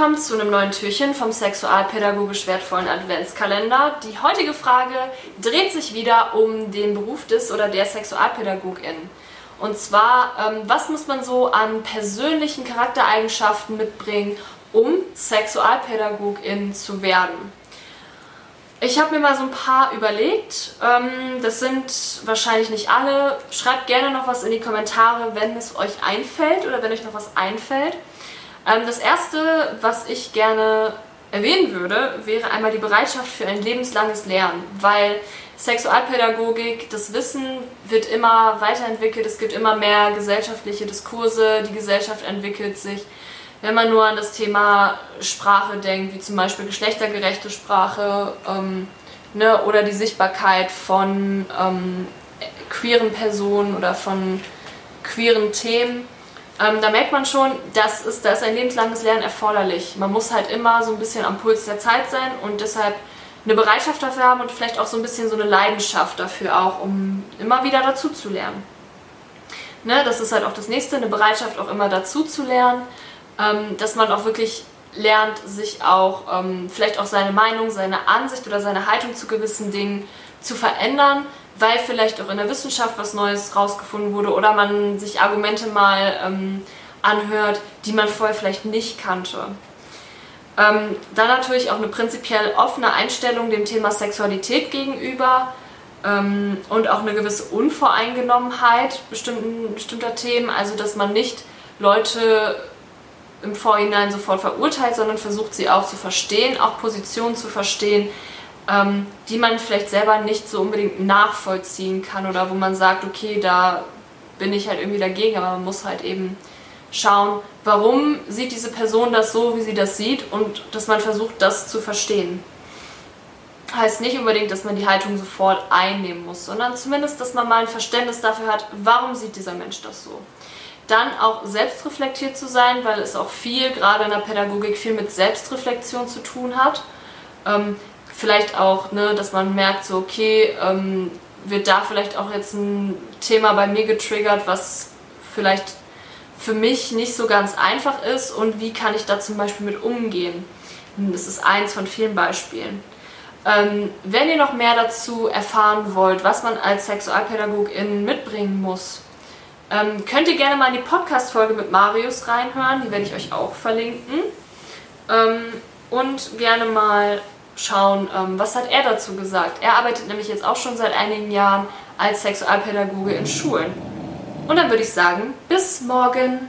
zu einem neuen Türchen vom sexualpädagogisch wertvollen Adventskalender. Die heutige Frage dreht sich wieder um den Beruf des oder der Sexualpädagogin. Und zwar, ähm, was muss man so an persönlichen Charaktereigenschaften mitbringen, um Sexualpädagogin zu werden? Ich habe mir mal so ein paar überlegt. Ähm, das sind wahrscheinlich nicht alle. Schreibt gerne noch was in die Kommentare, wenn es euch einfällt oder wenn euch noch was einfällt. Ähm, das erste, was ich gerne erwähnen würde, wäre einmal die Bereitschaft für ein lebenslanges Lernen, weil Sexualpädagogik, das Wissen wird immer weiterentwickelt, es gibt immer mehr gesellschaftliche Diskurse, die Gesellschaft entwickelt sich. Wenn man nur an das Thema Sprache denkt, wie zum Beispiel geschlechtergerechte Sprache ähm, ne, oder die Sichtbarkeit von ähm, queeren Personen oder von queeren Themen, ähm, da merkt man schon, dass ist, da ist ein lebenslanges Lernen erforderlich. Man muss halt immer so ein bisschen am Puls der Zeit sein und deshalb eine Bereitschaft dafür haben und vielleicht auch so ein bisschen so eine Leidenschaft dafür auch, um immer wieder dazu zu lernen. Ne, das ist halt auch das nächste, eine Bereitschaft auch immer dazu zu lernen, ähm, dass man auch wirklich lernt, sich auch ähm, vielleicht auch seine Meinung, seine Ansicht oder seine Haltung zu gewissen Dingen zu verändern, weil vielleicht auch in der Wissenschaft was Neues rausgefunden wurde oder man sich Argumente mal ähm, anhört, die man vorher vielleicht nicht kannte. Ähm, dann natürlich auch eine prinzipiell offene Einstellung dem Thema Sexualität gegenüber ähm, und auch eine gewisse Unvoreingenommenheit bestimmter Themen, also dass man nicht Leute im Vorhinein sofort verurteilt, sondern versucht sie auch zu verstehen, auch Positionen zu verstehen, ähm, die man vielleicht selber nicht so unbedingt nachvollziehen kann oder wo man sagt, okay, da bin ich halt irgendwie dagegen, aber man muss halt eben schauen, warum sieht diese Person das so, wie sie das sieht und dass man versucht, das zu verstehen. Heißt nicht unbedingt, dass man die Haltung sofort einnehmen muss, sondern zumindest, dass man mal ein Verständnis dafür hat, warum sieht dieser Mensch das so. Dann auch selbstreflektiert zu sein, weil es auch viel, gerade in der Pädagogik, viel mit Selbstreflexion zu tun hat. Ähm, vielleicht auch, ne, dass man merkt, so, okay, ähm, wird da vielleicht auch jetzt ein Thema bei mir getriggert, was vielleicht für mich nicht so ganz einfach ist und wie kann ich da zum Beispiel mit umgehen. Das ist eins von vielen Beispielen. Ähm, wenn ihr noch mehr dazu erfahren wollt, was man als Sexualpädagogin mitbringen muss, ähm, könnt ihr gerne mal in die Podcast-Folge mit Marius reinhören, die werde ich euch auch verlinken. Ähm, und gerne mal schauen, ähm, was hat er dazu gesagt. Er arbeitet nämlich jetzt auch schon seit einigen Jahren als Sexualpädagoge in Schulen. Und dann würde ich sagen, bis morgen.